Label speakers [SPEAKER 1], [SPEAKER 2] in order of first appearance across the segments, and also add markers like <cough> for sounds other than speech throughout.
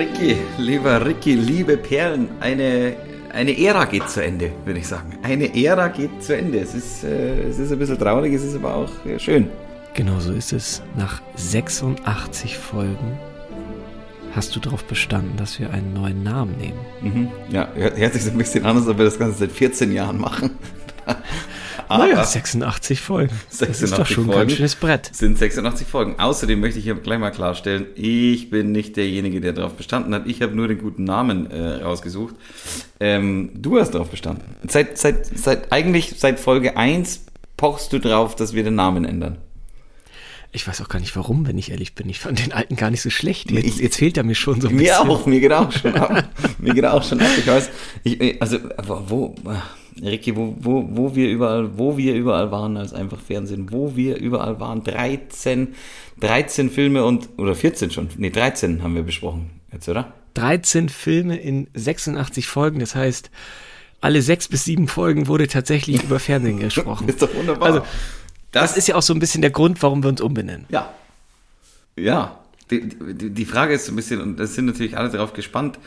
[SPEAKER 1] Ricky, lieber Ricky, liebe Perlen, eine, eine Ära geht zu Ende, würde ich sagen. Eine Ära geht zu Ende. Es ist, äh, es ist ein bisschen traurig, es ist aber auch äh, schön.
[SPEAKER 2] Genau so ist es. Nach 86 Folgen hast du darauf bestanden, dass wir einen neuen Namen nehmen.
[SPEAKER 1] Mhm. Ja, hört sich so ein bisschen an, als ob wir das Ganze seit 14 Jahren machen.
[SPEAKER 2] Aber naja, 86 Folgen.
[SPEAKER 1] 86 das ist doch schon Folgen ein ganz schönes Brett. Sind 86 Folgen. Außerdem möchte ich hier gleich mal klarstellen, ich bin nicht derjenige, der darauf bestanden hat. Ich habe nur den guten Namen äh, rausgesucht. Ähm, du hast darauf bestanden. Seit, seit, seit, eigentlich seit Folge 1 pochst du drauf, dass wir den Namen ändern.
[SPEAKER 2] Ich weiß auch gar nicht warum, wenn ich ehrlich bin. Ich fand den alten gar nicht so schlecht. Jetzt, jetzt fehlt er mir schon so
[SPEAKER 1] ein mir bisschen. Mir auch, mir geht auch schon ab. <laughs> mir geht auch schon ab. Ich weiß, ich, also, wo, Ricky, wo, wo, wo wir überall, wo wir überall waren als einfach Fernsehen, wo wir überall waren. 13, 13 Filme und, oder 14 schon, nee, 13 haben wir besprochen jetzt, oder?
[SPEAKER 2] 13 Filme in 86 Folgen, das heißt, alle sechs bis sieben Folgen wurde tatsächlich <laughs> über Fernsehen gesprochen.
[SPEAKER 1] ist doch wunderbar. Also,
[SPEAKER 2] das, das ist ja auch so ein bisschen der Grund, warum wir uns umbenennen.
[SPEAKER 1] Ja. Ja. Die, die, die Frage ist so ein bisschen, und da sind natürlich alle darauf gespannt,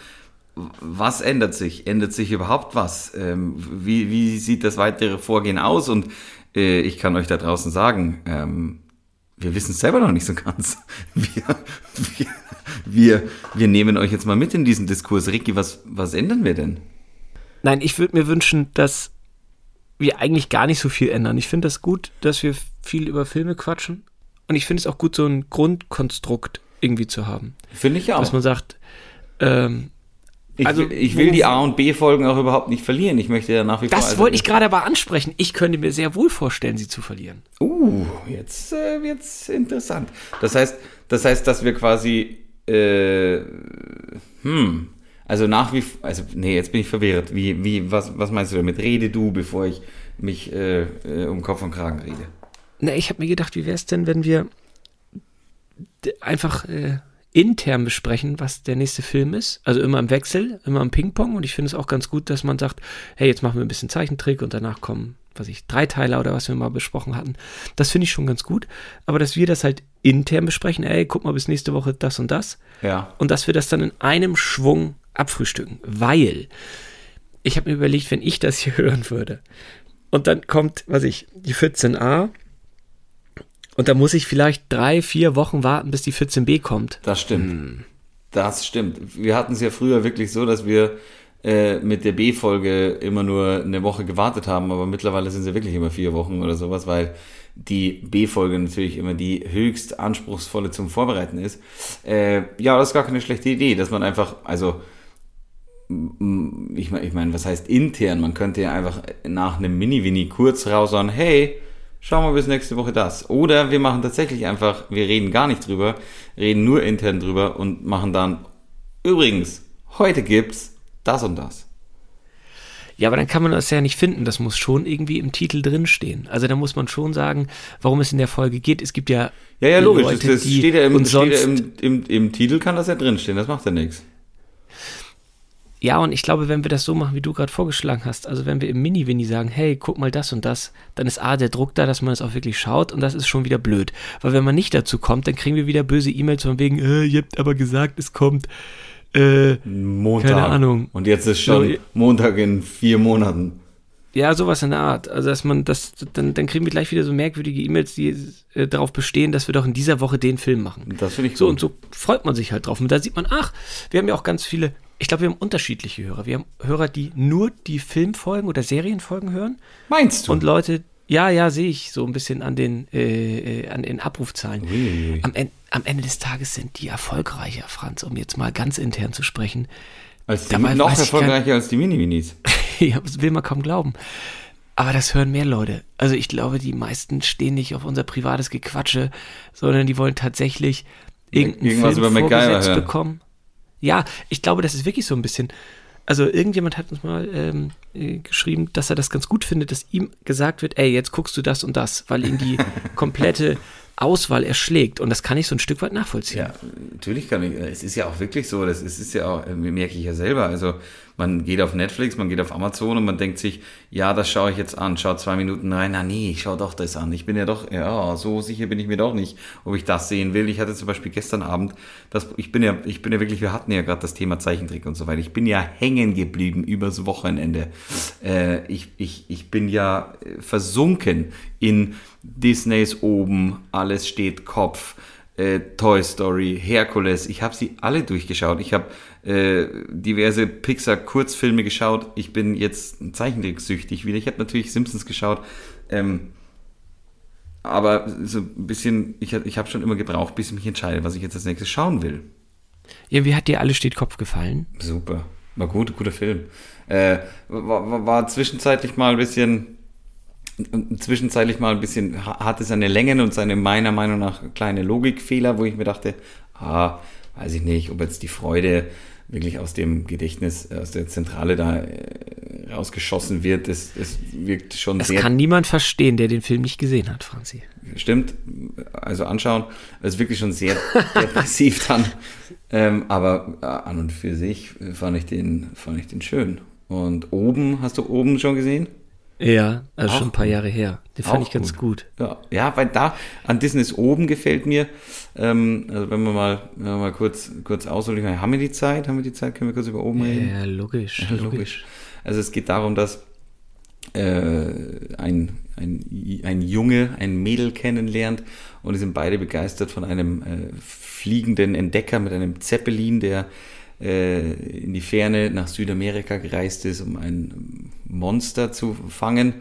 [SPEAKER 1] was ändert sich? Ändert sich überhaupt was? Ähm, wie, wie sieht das weitere Vorgehen aus? Und äh, ich kann euch da draußen sagen, ähm, wir wissen es selber noch nicht so ganz. <laughs> Wir, wir, wir, wir nehmen euch jetzt mal mit in diesen Diskurs. Ricky, was, was ändern wir denn?
[SPEAKER 2] Nein, ich würde mir wünschen, dass wir eigentlich gar nicht so viel ändern. Ich finde das gut, dass wir viel über Filme quatschen. Und ich finde es auch gut, so ein Grundkonstrukt irgendwie zu haben.
[SPEAKER 1] Finde ich auch.
[SPEAKER 2] Dass man sagt, ähm,
[SPEAKER 1] ich, also, ich will die A- und B-Folgen auch überhaupt nicht verlieren. Ich möchte ja nach wie
[SPEAKER 2] vor. Das also wollte ich gerade aber ansprechen. Ich könnte mir sehr wohl vorstellen, sie zu verlieren.
[SPEAKER 1] Uh, jetzt äh, wird's interessant. Das heißt, das heißt, dass wir quasi, äh, hm, also nach wie, also nee, jetzt bin ich verwirrt. Wie, wie, was, was meinst du damit? Rede du, bevor ich mich äh, äh um Kopf und Kragen rede.
[SPEAKER 2] Na, ich habe mir gedacht, wie wäre es denn, wenn wir einfach äh, intern besprechen, was der nächste Film ist. Also immer im Wechsel, immer im Ping-Pong. Und ich finde es auch ganz gut, dass man sagt, hey, jetzt machen wir ein bisschen Zeichentrick und danach kommen, was ich, Dreiteiler oder was wir mal besprochen hatten. Das finde ich schon ganz gut. Aber dass wir das halt intern besprechen, ey, guck mal bis nächste Woche das und das.
[SPEAKER 1] Ja.
[SPEAKER 2] Und dass wir das dann in einem Schwung abfrühstücken. Weil ich habe mir überlegt, wenn ich das hier <laughs> hören würde und dann kommt, was ich, die 14a und da muss ich vielleicht drei, vier Wochen warten, bis die 14b kommt.
[SPEAKER 1] Das stimmt. Hm. Das stimmt. Wir hatten es ja früher wirklich so, dass wir äh, mit der B-Folge immer nur eine Woche gewartet haben, aber mittlerweile sind sie wirklich immer vier Wochen oder sowas, weil die B-Folge natürlich immer die höchst anspruchsvolle zum Vorbereiten ist. Äh, ja, das ist gar keine schlechte Idee, dass man einfach, also ich meine, ich mein, was heißt intern? Man könnte ja einfach nach einem Mini-Winnie kurz raus sagen, hey, schauen wir bis nächste Woche das. Oder wir machen tatsächlich einfach, wir reden gar nicht drüber, reden nur intern drüber und machen dann, übrigens, heute gibt's das und das.
[SPEAKER 2] Ja, aber dann kann man das ja nicht finden. Das muss schon irgendwie im Titel drinstehen. Also da muss man schon sagen, warum es in der Folge geht. Es gibt ja.
[SPEAKER 1] Ja, ja, logisch. Leute, das, das steht ja, im, steht ja im, im, im Titel, kann das ja drinstehen. Das macht ja nichts.
[SPEAKER 2] Ja, und ich glaube, wenn wir das so machen, wie du gerade vorgeschlagen hast, also wenn wir im Mini-Winnie sagen, hey, guck mal das und das, dann ist A, der Druck da, dass man es auch wirklich schaut und das ist schon wieder blöd. Weil wenn man nicht dazu kommt, dann kriegen wir wieder böse E-Mails von wegen, äh, ihr habt aber gesagt, es kommt. Äh,
[SPEAKER 1] Montag.
[SPEAKER 2] Keine Ahnung.
[SPEAKER 1] Und jetzt ist schon so, Montag in vier Monaten.
[SPEAKER 2] Ja, sowas in der Art. Also, dass man das, dann, dann kriegen wir gleich wieder so merkwürdige E-Mails, die äh, darauf bestehen, dass wir doch in dieser Woche den Film machen.
[SPEAKER 1] Das finde ich
[SPEAKER 2] so. Gut. Und so freut man sich halt drauf. Und da sieht man, ach, wir haben ja auch ganz viele ich glaube, wir haben unterschiedliche Hörer. Wir haben Hörer, die nur die Filmfolgen oder Serienfolgen hören.
[SPEAKER 1] Meinst du?
[SPEAKER 2] Und Leute, ja, ja, sehe ich so ein bisschen an den, äh, äh an den Abrufzahlen. Ui. Am, am, Ende des Tages sind die erfolgreicher, Franz, um jetzt mal ganz intern zu sprechen.
[SPEAKER 1] Als die Dabei noch erfolgreicher gar, als die Mini-Minis. <laughs>
[SPEAKER 2] ja, das will man kaum glauben. Aber das hören mehr Leute. Also ich glaube, die meisten stehen nicht auf unser privates Gequatsche, sondern die wollen tatsächlich irgendeinen Irgendwas Film über vorgesetzt bekommen. Ja, ich glaube, das ist wirklich so ein bisschen. Also irgendjemand hat uns mal ähm, äh, geschrieben, dass er das ganz gut findet, dass ihm gesagt wird, ey, jetzt guckst du das und das, weil ihn die <laughs> komplette Auswahl erschlägt. Und das kann ich so ein Stück weit nachvollziehen.
[SPEAKER 1] Ja, natürlich kann ich. Es ist ja auch wirklich so, das ist, ist ja auch, merke ich ja selber. Also man geht auf Netflix, man geht auf Amazon und man denkt sich, ja, das schaue ich jetzt an, schau zwei Minuten rein, na nee, ich schaue doch das an. Ich bin ja doch, ja, so sicher bin ich mir doch nicht, ob ich das sehen will. Ich hatte zum Beispiel gestern Abend, das, ich bin ja, ich bin ja wirklich, wir hatten ja gerade das Thema Zeichentrick und so weiter. Ich bin ja hängen geblieben übers Wochenende. Äh, ich, ich, ich bin ja versunken in Disneys oben, alles steht Kopf äh, Toy Story, Herkules, ich habe sie alle durchgeschaut. Ich habe äh, diverse Pixar-Kurzfilme geschaut. Ich bin jetzt Zeichentricksüchtig wieder. Ich habe natürlich Simpsons geschaut. Ähm, aber so ein bisschen, ich, ich habe schon immer gebraucht, bis ich mich entscheide, was ich jetzt als nächstes schauen will.
[SPEAKER 2] Ja, wie hat dir Alle steht Kopf gefallen?
[SPEAKER 1] Super. War gut, guter Film. Äh, war, war, war zwischenzeitlich mal ein bisschen zwischenzeitlich mal ein bisschen, hatte seine Längen und seine meiner Meinung nach kleine Logikfehler, wo ich mir dachte, ah, weiß ich nicht, ob jetzt die Freude wirklich aus dem Gedächtnis, aus der Zentrale da äh, rausgeschossen wird. Das, das wirkt schon
[SPEAKER 2] das
[SPEAKER 1] sehr.
[SPEAKER 2] Das kann niemand verstehen, der den Film nicht gesehen hat, Franzi.
[SPEAKER 1] Stimmt, also anschauen. Es ist wirklich schon sehr <laughs> depressiv dann. Ähm, aber äh, an und für sich fand ich den, fand ich den schön. Und oben, hast du oben schon gesehen?
[SPEAKER 2] Ja, also auch schon ein paar Jahre her. Den fand ich ganz gut.
[SPEAKER 1] gut. Ja, ja, weil da an Disney's oben gefällt mir, ähm, also wenn wir mal, wenn wir mal kurz, kurz ausholen, haben wir die Zeit? Haben wir die Zeit? Können wir kurz über oben reden?
[SPEAKER 2] Ja, logisch.
[SPEAKER 1] Ja, logisch. Also es geht darum, dass äh, ein, ein, ein Junge ein Mädel kennenlernt und die sind beide begeistert von einem äh, fliegenden Entdecker mit einem Zeppelin, der äh, in die Ferne nach Südamerika gereist ist, um ein Monster zu fangen.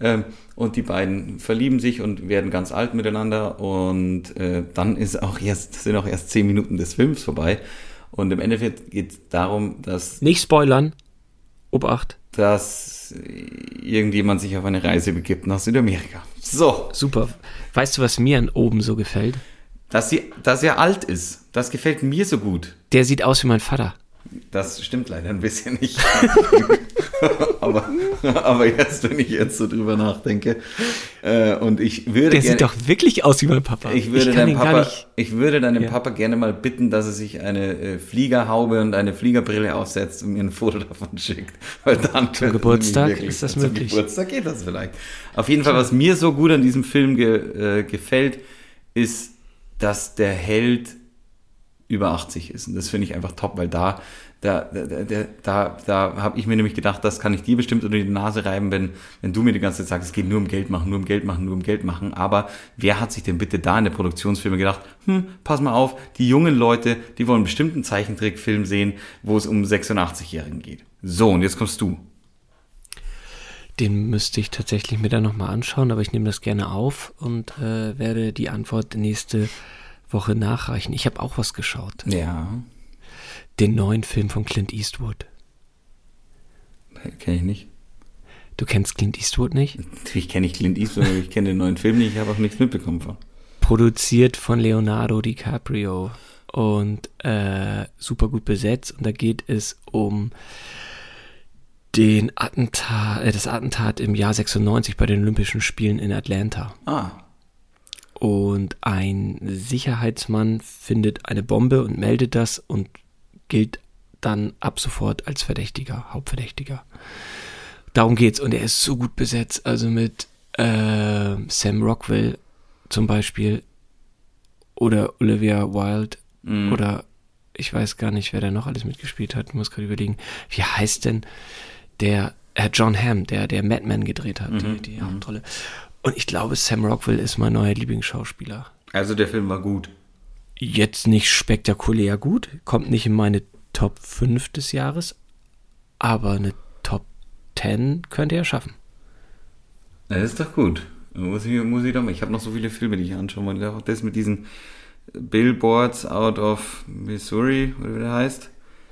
[SPEAKER 1] Ähm, und die beiden verlieben sich und werden ganz alt miteinander. Und äh, dann ist auch erst, sind auch erst zehn Minuten des Films vorbei. Und im Endeffekt geht es darum, dass.
[SPEAKER 2] Nicht spoilern. Obacht.
[SPEAKER 1] Dass irgendjemand sich auf eine Reise begibt nach Südamerika. So.
[SPEAKER 2] Super. Weißt du, was mir an oben so gefällt?
[SPEAKER 1] Dass, sie, dass er alt ist. Das gefällt mir so gut.
[SPEAKER 2] Der sieht aus wie mein Vater.
[SPEAKER 1] Das stimmt leider ein bisschen nicht. <laughs> aber, aber jetzt, wenn ich jetzt so drüber nachdenke, äh, und ich würde.
[SPEAKER 2] Der gerne, sieht doch wirklich aus wie mein Papa.
[SPEAKER 1] Ich würde, ich deinem, Papa, ich würde deinem ja. Papa gerne mal bitten, dass er sich eine äh, Fliegerhaube und eine Fliegerbrille aufsetzt und mir ein Foto davon schickt. Weil dann
[SPEAKER 2] zum Geburtstag wirklich, ist das möglich.
[SPEAKER 1] Zum Geburtstag geht das vielleicht. Auf jeden Fall, was mir so gut an diesem Film ge, äh, gefällt, ist, dass der Held über 80 ist. Und das finde ich einfach top, weil da, da, da, da, da, habe ich mir nämlich gedacht, das kann ich dir bestimmt unter die Nase reiben, wenn, wenn du mir die ganze Zeit sagst, es geht nur um Geld machen, nur um Geld machen, nur um Geld machen. Aber wer hat sich denn bitte da in der Produktionsfilme gedacht, hm, pass mal auf, die jungen Leute, die wollen bestimmt einen Zeichentrickfilm sehen, wo es um 86-Jährigen geht. So, und jetzt kommst du.
[SPEAKER 2] Den müsste ich tatsächlich mir dann nochmal anschauen, aber ich nehme das gerne auf und äh, werde die Antwort nächste Woche nachreichen. Ich habe auch was geschaut.
[SPEAKER 1] Ja.
[SPEAKER 2] Den neuen Film von Clint Eastwood.
[SPEAKER 1] Kenne ich nicht.
[SPEAKER 2] Du kennst Clint Eastwood nicht?
[SPEAKER 1] Natürlich <laughs> kenne ich Clint Eastwood, aber ich kenne den neuen Film nicht, ich habe auch nichts mitbekommen von.
[SPEAKER 2] Produziert von Leonardo DiCaprio und äh, super gut besetzt. Und da geht es um den Attentat, äh, das Attentat im Jahr 96 bei den Olympischen Spielen in Atlanta.
[SPEAKER 1] Ah.
[SPEAKER 2] Und ein Sicherheitsmann findet eine Bombe und meldet das und gilt dann ab sofort als Verdächtiger, Hauptverdächtiger. Darum geht's. Und er ist so gut besetzt, also mit äh, Sam Rockwell zum Beispiel oder Olivia Wilde mm. oder ich weiß gar nicht, wer da noch alles mitgespielt hat. Muss gerade überlegen, wie heißt denn der äh, John Hamm, der der Madman gedreht hat, mhm. die, die mhm. Hauptrolle. Und ich glaube, Sam Rockwell ist mein neuer Lieblingsschauspieler.
[SPEAKER 1] Also der Film war gut.
[SPEAKER 2] Jetzt nicht spektakulär gut, kommt nicht in meine Top 5 des Jahres, aber eine Top 10 könnte er schaffen.
[SPEAKER 1] Das ist doch gut. Muss ich, muss ich doch mal. Ich habe noch so viele Filme, die ich anschauen will. Auch das mit diesen Billboards out of Missouri, oder wie der heißt.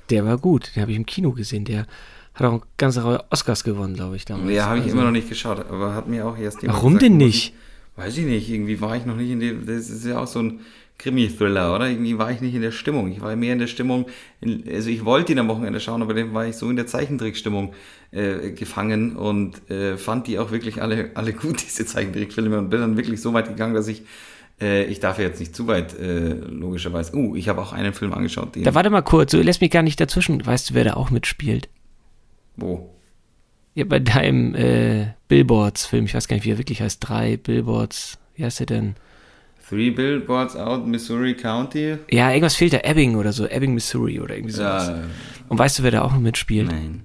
[SPEAKER 2] Der war gut, den habe ich im Kino gesehen. Der hat auch ganze Reihe Oscars gewonnen, glaube ich,
[SPEAKER 1] damals. Ja, habe ich also. immer noch nicht geschaut, aber hat mir auch erst
[SPEAKER 2] jemand Warum gesagt, denn nicht?
[SPEAKER 1] Ich, weiß ich nicht, irgendwie war ich noch nicht in dem, das ist ja auch so ein Krimi-Thriller, oder? Irgendwie war ich nicht in der Stimmung. Ich war mehr in der Stimmung, in, also ich wollte ihn am Wochenende schauen, aber dann war ich so in der Zeichentrickstimmung äh, gefangen und äh, fand die auch wirklich alle, alle gut, <laughs> diese Zeichentrickfilme und bin dann wirklich so weit gegangen, dass ich äh, ich darf jetzt nicht zu weit, äh, logischerweise. Uh, ich habe auch einen Film angeschaut.
[SPEAKER 2] Den da warte mal kurz, du lässt mich gar nicht dazwischen. Weißt du, wer da auch mitspielt?
[SPEAKER 1] Wo?
[SPEAKER 2] Ja, bei deinem äh, Billboards-Film, ich weiß gar nicht, wie er wirklich heißt, drei Billboards, wie heißt er denn?
[SPEAKER 1] Three Billboards out Missouri County?
[SPEAKER 2] Ja, irgendwas fehlt da, Ebbing oder so, Ebbing, Missouri oder irgendwie sowas. Ja. Und weißt du, wer da auch noch mitspielt?
[SPEAKER 1] Nein.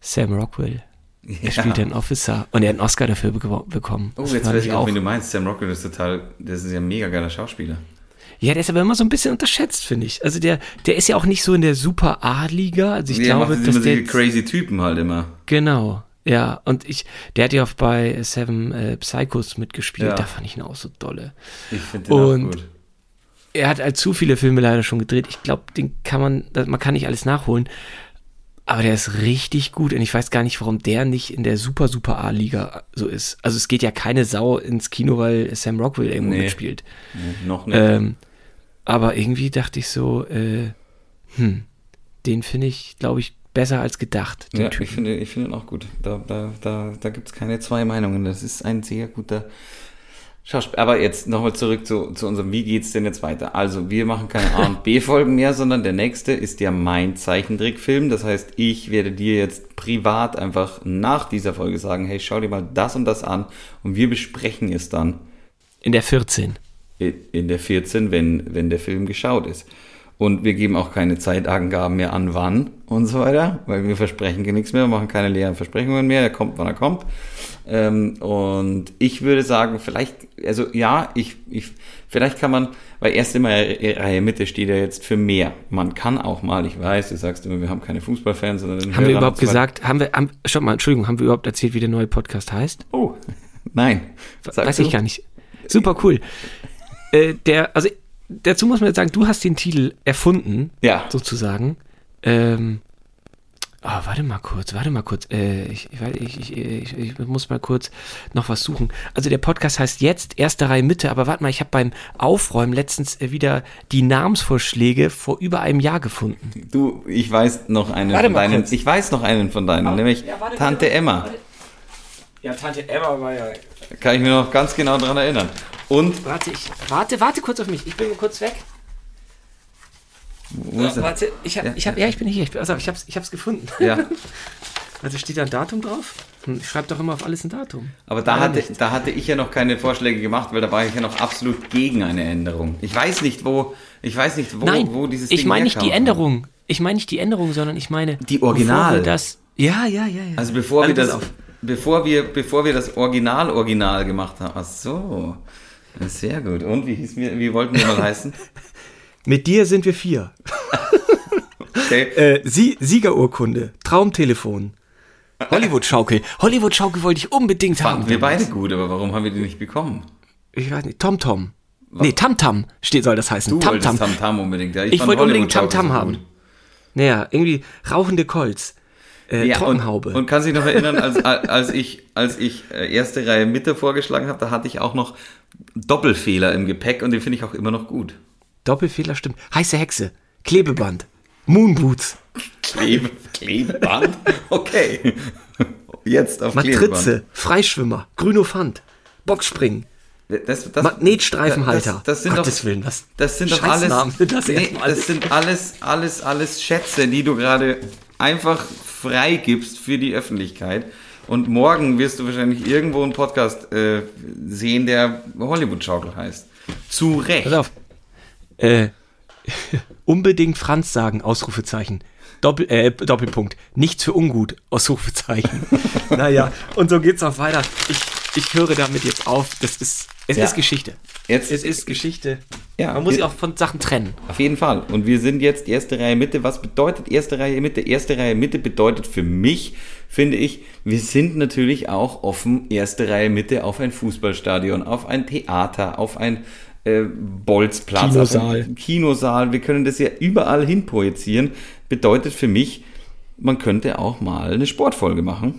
[SPEAKER 2] Sam Rockwell. <laughs> Ja. Er spielt einen Officer und er hat einen Oscar dafür bekommen.
[SPEAKER 1] Oh, das jetzt weiß ich auch, wenn du meinst, Sam Rockwell ist total, das ist ja ein mega geiler Schauspieler.
[SPEAKER 2] Ja, der ist aber immer so ein bisschen unterschätzt, finde ich. Also der, der ist ja auch nicht so in der Super A-Liga. Also ich
[SPEAKER 1] der
[SPEAKER 2] glaube,
[SPEAKER 1] macht dass der crazy Typen halt immer.
[SPEAKER 2] Genau. Ja, und ich, der hat ja auch bei Seven äh, Psychos mitgespielt. Ja. Da fand ich ihn auch so dolle.
[SPEAKER 1] Ich finde den und auch gut.
[SPEAKER 2] Er hat halt zu viele Filme leider schon gedreht. Ich glaube, den kann man, man kann nicht alles nachholen. Aber der ist richtig gut und ich weiß gar nicht, warum der nicht in der Super Super A-Liga so ist. Also es geht ja keine Sau ins Kino, weil Sam Rockwell irgendwo nee. mitspielt.
[SPEAKER 1] Nee, noch nicht.
[SPEAKER 2] Ähm, aber irgendwie dachte ich so, äh, hm, den finde ich, glaube ich, besser als gedacht.
[SPEAKER 1] Ja, Typen. ich finde, ich finde ihn auch gut. Da, da, da, da gibt es keine zwei Meinungen. Das ist ein sehr guter Schauspieler. Aber jetzt nochmal zurück zu, zu unserem, wie geht's denn jetzt weiter? Also, wir machen keine A- und B-Folgen <laughs> mehr, sondern der nächste ist ja mein Zeichentrickfilm. Das heißt, ich werde dir jetzt privat einfach nach dieser Folge sagen, hey, schau dir mal das und das an und wir besprechen es dann.
[SPEAKER 2] In der 14
[SPEAKER 1] in der 14, wenn, wenn der Film geschaut ist. Und wir geben auch keine Zeitangaben mehr an, wann und so weiter, weil wir versprechen nichts mehr, wir machen keine leeren Versprechungen mehr, er kommt, wann er kommt. Ähm, und ich würde sagen, vielleicht, also ja, ich, ich, vielleicht kann man, weil erst immer Reihe Mitte steht ja jetzt für mehr. Man kann auch mal, ich weiß, du sagst immer, wir haben keine Fußballfans, sondern
[SPEAKER 2] Haben wir überhaupt gesagt, haben wir, haben, schau mal, Entschuldigung, haben wir überhaupt erzählt, wie der neue Podcast heißt?
[SPEAKER 1] Oh, <laughs> nein.
[SPEAKER 2] Weiß du? ich gar nicht. Super cool. Äh, der, also dazu muss man jetzt sagen, du hast den Titel erfunden,
[SPEAKER 1] ja.
[SPEAKER 2] sozusagen. Ähm, oh, warte mal kurz, warte mal kurz. Äh, ich, ich, ich, ich, muss mal kurz noch was suchen. Also der Podcast heißt jetzt erste Reihe Mitte, aber warte mal, ich habe beim Aufräumen letztens äh, wieder die Namensvorschläge vor über einem Jahr gefunden.
[SPEAKER 1] Du, ich weiß noch einen warte von deinen. Kurz. Ich weiß noch einen von deinen, nämlich ja, warte, Tante warte, Emma.
[SPEAKER 2] Ja, Tante Emma war ja.
[SPEAKER 1] Kann ich mir noch ganz genau daran erinnern. Und.
[SPEAKER 2] Warte, ich. Warte, warte kurz auf mich. Ich bin kurz weg. Wo ist ja, warte, ich hab, ja. ich hab, ja, ich bin hier. Ich, bin, also, ich hab's, ich hab's gefunden.
[SPEAKER 1] Ja. <laughs>
[SPEAKER 2] Also steht da ein Datum drauf? Hm, ich schreibe doch immer auf alles ein Datum.
[SPEAKER 1] Aber da hatte, da hatte ich ja noch keine Vorschläge gemacht, weil da war ich ja noch absolut gegen eine Änderung. Ich weiß nicht, wo, ich weiß nicht, wo,
[SPEAKER 2] Nein,
[SPEAKER 1] wo dieses
[SPEAKER 2] Ding Ich meine nicht die Änderung. Ich meine nicht die Änderung, sondern ich meine.
[SPEAKER 1] Die Original.
[SPEAKER 2] Das, ja, ja, ja, ja.
[SPEAKER 1] Also bevor also wir das, bevor wir, bevor wir das Original Original gemacht haben. Ach so. Sehr gut. Und wie, hieß mir, wie wollten wir mal heißen? <laughs>
[SPEAKER 2] Mit dir sind wir vier. <laughs> okay. <laughs> Äh, Sie Siegerurkunde, Traumtelefon, Hollywood-Schaukel. Hollywood-Schaukel wollte ich unbedingt Fanden haben.
[SPEAKER 1] wir beide gut, aber warum haben wir die nicht bekommen?
[SPEAKER 2] Ich weiß nicht. TomTom. -Tom. Nee, Tamtam steht, soll das heißen.
[SPEAKER 1] Du Tamtam. -Tam. Tamtam unbedingt. Ja,
[SPEAKER 2] ich, ich wollte unbedingt Tamtam -Tam haben. Naja, irgendwie rauchende Colts äh, ja, Trockenhaube.
[SPEAKER 1] Und, und kann sich noch erinnern, als, als ich, als ich äh, erste Reihe Mitte vorgeschlagen habe, da hatte ich auch noch Doppelfehler im Gepäck und den finde ich auch immer noch gut.
[SPEAKER 2] Doppelfehler stimmt. Heiße Hexe, Klebeband, Moonboots.
[SPEAKER 1] Klebe, Klebeband? Okay. Jetzt auf
[SPEAKER 2] Matrize, Klebeband. Freischwimmer, Grünofant, Boxspringen. Das, das, Magnetstreifenhalter.
[SPEAKER 1] Das, das sind
[SPEAKER 2] Gottes
[SPEAKER 1] doch,
[SPEAKER 2] Willen, was
[SPEAKER 1] das sind doch alles, das, nee, das sind alles, alles, alles Schätze, die du gerade einfach freigibst für die Öffentlichkeit. Und morgen wirst du wahrscheinlich irgendwo einen Podcast äh, sehen, der Hollywood-Schaukel heißt. Zu Recht. Pass auf.
[SPEAKER 2] Äh, <laughs> unbedingt Franz sagen, Ausrufezeichen. Doppel, äh, Doppelpunkt. Nichts für ungut, Ausrufezeichen. <laughs> naja, und so geht's auch weiter. Ich, ich höre damit jetzt auf. Das ist, es ja. ist Geschichte.
[SPEAKER 1] Jetzt,
[SPEAKER 2] es ist Geschichte. Ja, Man muss sich auch von Sachen trennen.
[SPEAKER 1] Auf jeden Fall. Und wir sind jetzt erste Reihe Mitte. Was bedeutet erste Reihe Mitte? Erste Reihe Mitte bedeutet für mich, finde ich, wir sind natürlich auch offen, erste Reihe Mitte auf ein Fußballstadion, auf ein Theater, auf ein äh, Bolzplatz,
[SPEAKER 2] Kinosaal.
[SPEAKER 1] Auf Kinosaal. Wir können das ja überall hin projizieren. Bedeutet für mich, man könnte auch mal eine Sportfolge machen.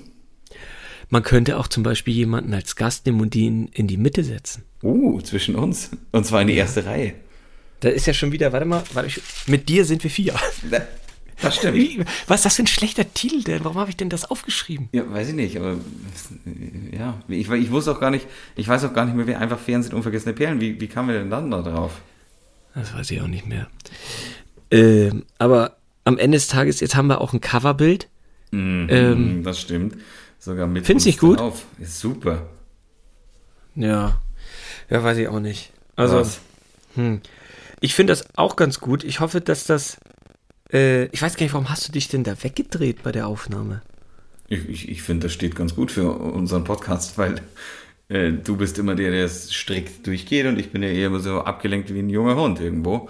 [SPEAKER 2] Man könnte auch zum Beispiel jemanden als Gast nehmen und ihn in die Mitte setzen.
[SPEAKER 1] Uh, zwischen uns. Und zwar in die erste Reihe.
[SPEAKER 2] Da ist ja schon wieder, warte mal, warte, mit dir sind wir vier.
[SPEAKER 1] Das stimmt.
[SPEAKER 2] Was ist das für ein schlechter Titel denn? Warum habe ich denn das aufgeschrieben?
[SPEAKER 1] Ja, weiß ich nicht, aber ja, ich, ich wusste auch gar nicht, ich weiß auch gar nicht mehr, wie einfach Fernsehen unvergessene Perlen. Wie, wie kamen wir denn dann da drauf?
[SPEAKER 2] Das weiß ich auch nicht mehr. Ähm, aber am Ende des Tages, jetzt haben wir auch ein Coverbild
[SPEAKER 1] Mhm, ähm, das stimmt. Sogar mit.
[SPEAKER 2] Findest du gut?
[SPEAKER 1] Auf. Ist super.
[SPEAKER 2] Ja. Ja, weiß ich auch nicht. Also, hm. ich finde das auch ganz gut. Ich hoffe, dass das. Äh, ich weiß gar nicht, warum hast du dich denn da weggedreht bei der Aufnahme?
[SPEAKER 1] Ich, ich, ich finde, das steht ganz gut für unseren Podcast, weil äh, du bist immer der, der es strikt durchgeht und ich bin ja eher so abgelenkt wie ein junger Hund irgendwo.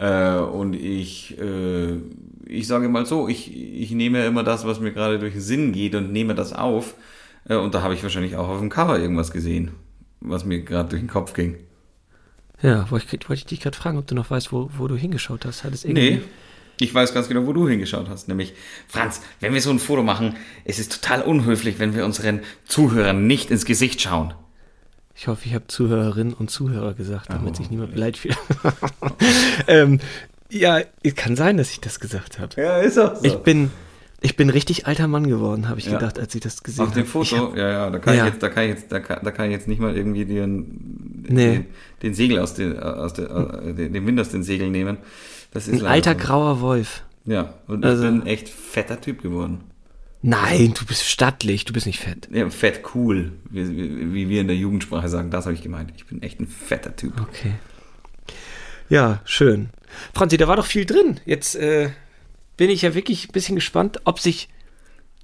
[SPEAKER 1] Äh, und ich, äh, ich sage mal so, ich, ich nehme immer das, was mir gerade durch den Sinn geht und nehme das auf. Äh, und da habe ich wahrscheinlich auch auf dem Cover irgendwas gesehen, was mir gerade durch den Kopf ging.
[SPEAKER 2] Ja, wollte ich, wollte ich dich gerade fragen, ob du noch weißt, wo, wo du hingeschaut hast. Hat es irgendwie...
[SPEAKER 1] Nee, ich weiß ganz genau, wo du hingeschaut hast. Nämlich, Franz, wenn wir so ein Foto machen, es ist total unhöflich, wenn wir unseren Zuhörern nicht ins Gesicht schauen.
[SPEAKER 2] Ich hoffe, ich habe Zuhörerinnen und Zuhörer gesagt, damit oh, sich niemand beleidigt fühlt. <laughs> ähm, ja, kann sein, dass ich das gesagt habe.
[SPEAKER 1] Ja, ist auch so.
[SPEAKER 2] Ich bin, ich bin richtig alter Mann geworden, habe ich ja. gedacht, als ich das gesehen habe.
[SPEAKER 1] Auf dem Foto, hab, ja, ja, da kann ja. ich jetzt, da kann ich jetzt, da kann, da kann ich jetzt nicht mal irgendwie den,
[SPEAKER 2] nee.
[SPEAKER 1] den, den Segel aus den, aus der, äh, den Wind aus den Segeln nehmen.
[SPEAKER 2] Das ist ein alter so. grauer Wolf.
[SPEAKER 1] Ja, und also, ich bin echt fetter Typ geworden.
[SPEAKER 2] Nein, du bist stattlich, du bist nicht fett.
[SPEAKER 1] Ja, fett cool, wie, wie, wir in der Jugendsprache sagen, das habe ich gemeint. Ich bin echt ein fetter Typ.
[SPEAKER 2] Okay. Ja, schön. Franzi, da war doch viel drin. Jetzt äh, bin ich ja wirklich ein bisschen gespannt, ob sich,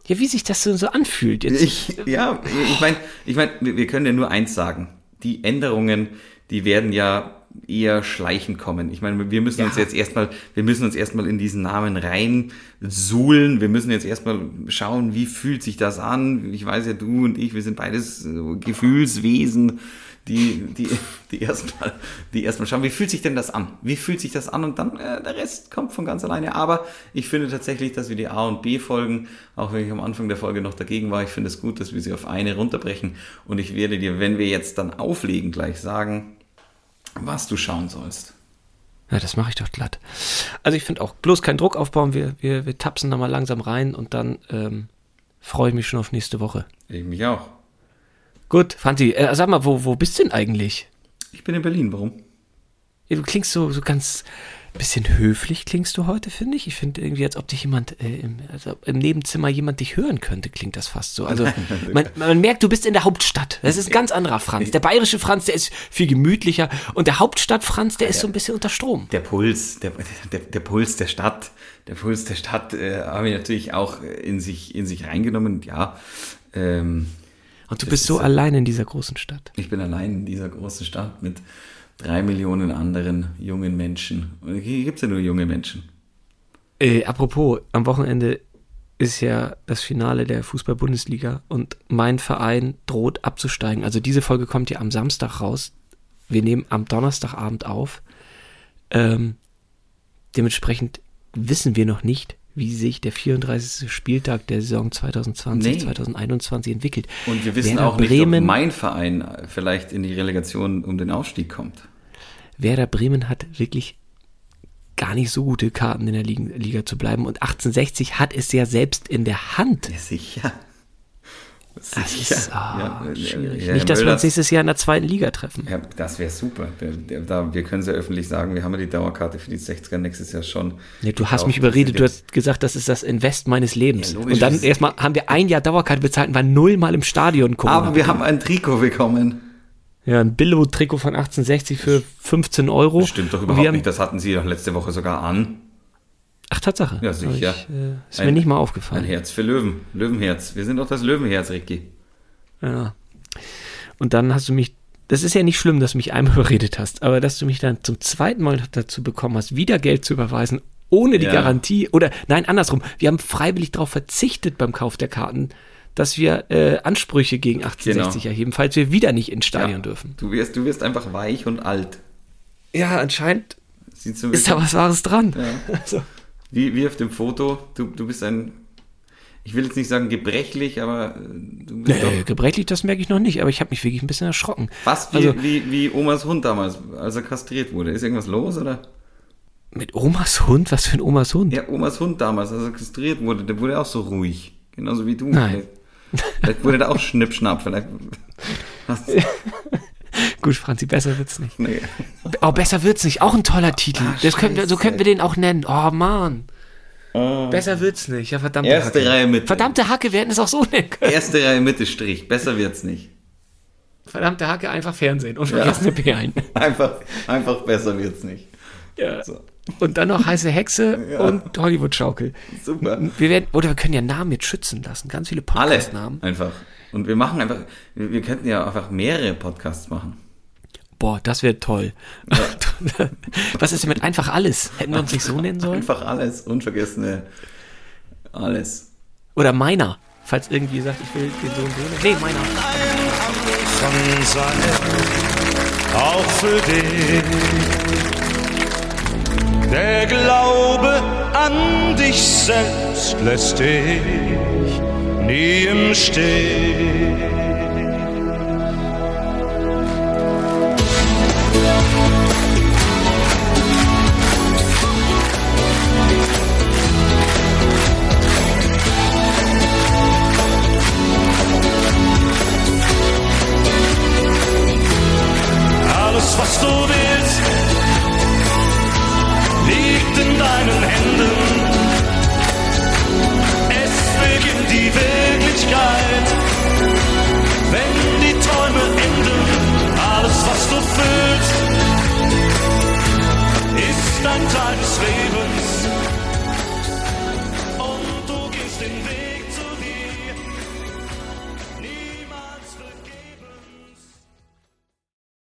[SPEAKER 2] ja, wie sich das so, so anfühlt. Jetzt,
[SPEAKER 1] ich, ja, ich meine, ich mein, wir können ja nur eins sagen. Die Änderungen, die werden ja eher schleichend kommen. Ich meine, wir müssen ja. uns jetzt erstmal, wir müssen uns erstmal in diesen Namen rein suhlen. Wir müssen jetzt erstmal schauen, wie fühlt sich das an. Ich weiß ja, du und ich, wir sind beides Gefühlswesen, die, die, die erstmal, die erstmal schauen, wie fühlt sich denn das an? Wie fühlt sich das an? Und dann, äh, der Rest kommt von ganz alleine. Aber ich finde tatsächlich, dass wir die A und B Folgen, auch wenn ich am Anfang der Folge noch dagegen war, ich finde es gut, dass wir sie auf eine runterbrechen. Und ich werde dir, wenn wir jetzt dann auflegen, gleich sagen, was du schauen sollst.
[SPEAKER 2] Ja, das mache ich doch glatt. Also ich finde auch bloß keinen Druck aufbauen. Wir, wir, wir tapsen da mal langsam rein und dann ähm, freue ich mich schon auf nächste Woche.
[SPEAKER 1] Ich mich auch.
[SPEAKER 2] Gut, Franzi, äh, sag mal, wo, wo bist du denn eigentlich?
[SPEAKER 1] Ich bin in Berlin, warum?
[SPEAKER 2] Ja, du klingst so, so ganz bisschen höflich klingst du heute, finde ich. Ich finde irgendwie, als ob dich jemand äh, im, also im, Nebenzimmer jemand dich hören könnte, klingt das fast so. Also <laughs> man, man, merkt, du bist in der Hauptstadt. Das ist ein ganz anderer Franz. Der bayerische Franz, der ist viel gemütlicher und der Hauptstadt Franz, der ist so ein bisschen unter Strom.
[SPEAKER 1] Der Puls, der, der, der Puls der Stadt, der Puls der Stadt äh, habe ich natürlich auch in sich, in sich reingenommen, ja. Ähm,
[SPEAKER 2] und du bist so allein in dieser großen Stadt.
[SPEAKER 1] Ich bin allein in dieser großen Stadt mit drei Millionen anderen jungen Menschen. Und hier gibt es ja nur junge Menschen.
[SPEAKER 2] Äh, apropos, am Wochenende ist ja das Finale der Fußball-Bundesliga und mein Verein droht abzusteigen. Also diese Folge kommt ja am Samstag raus. Wir nehmen am Donnerstagabend auf. Ähm, dementsprechend wissen wir noch nicht, wie sich der 34. Spieltag der Saison 2020, nee. 2021 entwickelt.
[SPEAKER 1] Und wir wissen Werder auch nicht, Bremen, ob mein Verein vielleicht in die Relegation um den Aufstieg kommt.
[SPEAKER 2] Werder Bremen hat wirklich gar nicht so gute Karten in der Liga, Liga zu bleiben und 1860 hat es ja selbst in der Hand.
[SPEAKER 1] Ja, sicher.
[SPEAKER 2] Das ist oh, ja, schwierig. Ja, Nicht, dass wir uns nächstes Jahr in der zweiten Liga treffen.
[SPEAKER 1] Ja, das wäre super. Da, wir können es ja öffentlich sagen, wir haben ja die Dauerkarte für die 60er nächstes Jahr schon.
[SPEAKER 2] Ja, du hast mich überredet, du hast gesagt, das ist das Invest meines Lebens. Ja, und dann erstmal haben wir ein Jahr Dauerkarte bezahlt und waren nullmal im Stadion.
[SPEAKER 1] Corona Aber wir haben ein Trikot bekommen.
[SPEAKER 2] Ja, ein Billo-Trikot von 1860 für 15 Euro. Das
[SPEAKER 1] stimmt doch überhaupt nicht. Das hatten sie doch letzte Woche sogar an.
[SPEAKER 2] Ach, Tatsache.
[SPEAKER 1] Ja, sicher. Ich,
[SPEAKER 2] äh, ist ein, mir nicht mal aufgefallen.
[SPEAKER 1] Ein Herz für Löwen. Löwenherz. Wir sind doch das Löwenherz, Ricky.
[SPEAKER 2] Ja. Und dann hast du mich, das ist ja nicht schlimm, dass du mich einmal <laughs> überredet hast, aber dass du mich dann zum zweiten Mal dazu bekommen hast, wieder Geld zu überweisen, ohne die ja. Garantie, oder nein, andersrum, wir haben freiwillig darauf verzichtet beim Kauf der Karten, dass wir äh, Ansprüche gegen 1860 genau. erheben, falls wir wieder nicht ins Stadion ja. dürfen.
[SPEAKER 1] Du wirst, du wirst einfach weich und alt.
[SPEAKER 2] Ja, anscheinend ist da was Wahres dran.
[SPEAKER 1] Ja. <laughs> Also. Wie, wie auf dem Foto, du, du bist ein, ich will jetzt nicht sagen gebrechlich, aber äh,
[SPEAKER 2] du bist nee, gebrechlich, das merke ich noch nicht, aber ich habe mich wirklich ein bisschen erschrocken.
[SPEAKER 1] Fast wie, also, wie, wie Omas Hund damals, als er kastriert wurde. Ist irgendwas los, oder?
[SPEAKER 2] Mit Omas Hund? Was für ein Omas Hund?
[SPEAKER 1] Ja, Omas Hund damals, als er kastriert wurde, der wurde auch so ruhig. Genauso wie du.
[SPEAKER 2] Nein.
[SPEAKER 1] Vielleicht wurde da auch Schnippschnapp, vielleicht. <laughs> <laughs>
[SPEAKER 2] Gut, Franzi, besser wird's nicht. Nee. Oh, besser wird's nicht. Auch ein toller Titel. Das können wir, so könnten wir den auch nennen. Oh, Mann.
[SPEAKER 3] Oh. Besser wird's nicht. Ja, verdammte
[SPEAKER 1] Erste
[SPEAKER 3] Hacke.
[SPEAKER 1] Reihe Mitte.
[SPEAKER 3] Verdammte Hacke, wir hätten es auch so nennen können.
[SPEAKER 1] Erste Reihe Mitte Strich. Besser wird's nicht.
[SPEAKER 3] Verdammte Hacke, einfach Fernsehen und vergessene ja. <laughs> Perlen.
[SPEAKER 1] Einfach, einfach besser wird's nicht.
[SPEAKER 3] Ja. So. Und dann noch heiße Hexe ja. und Hollywood-Schaukel. Super. Wir werden, oder wir können ja Namen jetzt schützen lassen. Ganz viele
[SPEAKER 1] Podcast-Namen. Einfach. Und wir machen einfach, wir, wir könnten ja einfach mehrere Podcasts machen.
[SPEAKER 3] Boah, das wäre toll. Ja. <laughs> Was ist denn mit einfach alles? Hätten wir uns nicht so nennen sollen?
[SPEAKER 1] Einfach alles, unvergessene alles.
[SPEAKER 3] Oder meiner, falls irgendwie sagt, ich will den Sohn sehen. Nee, meiner. Ein sein, auch für dich. Der Glaube an dich selbst lässt dich nie im Stich.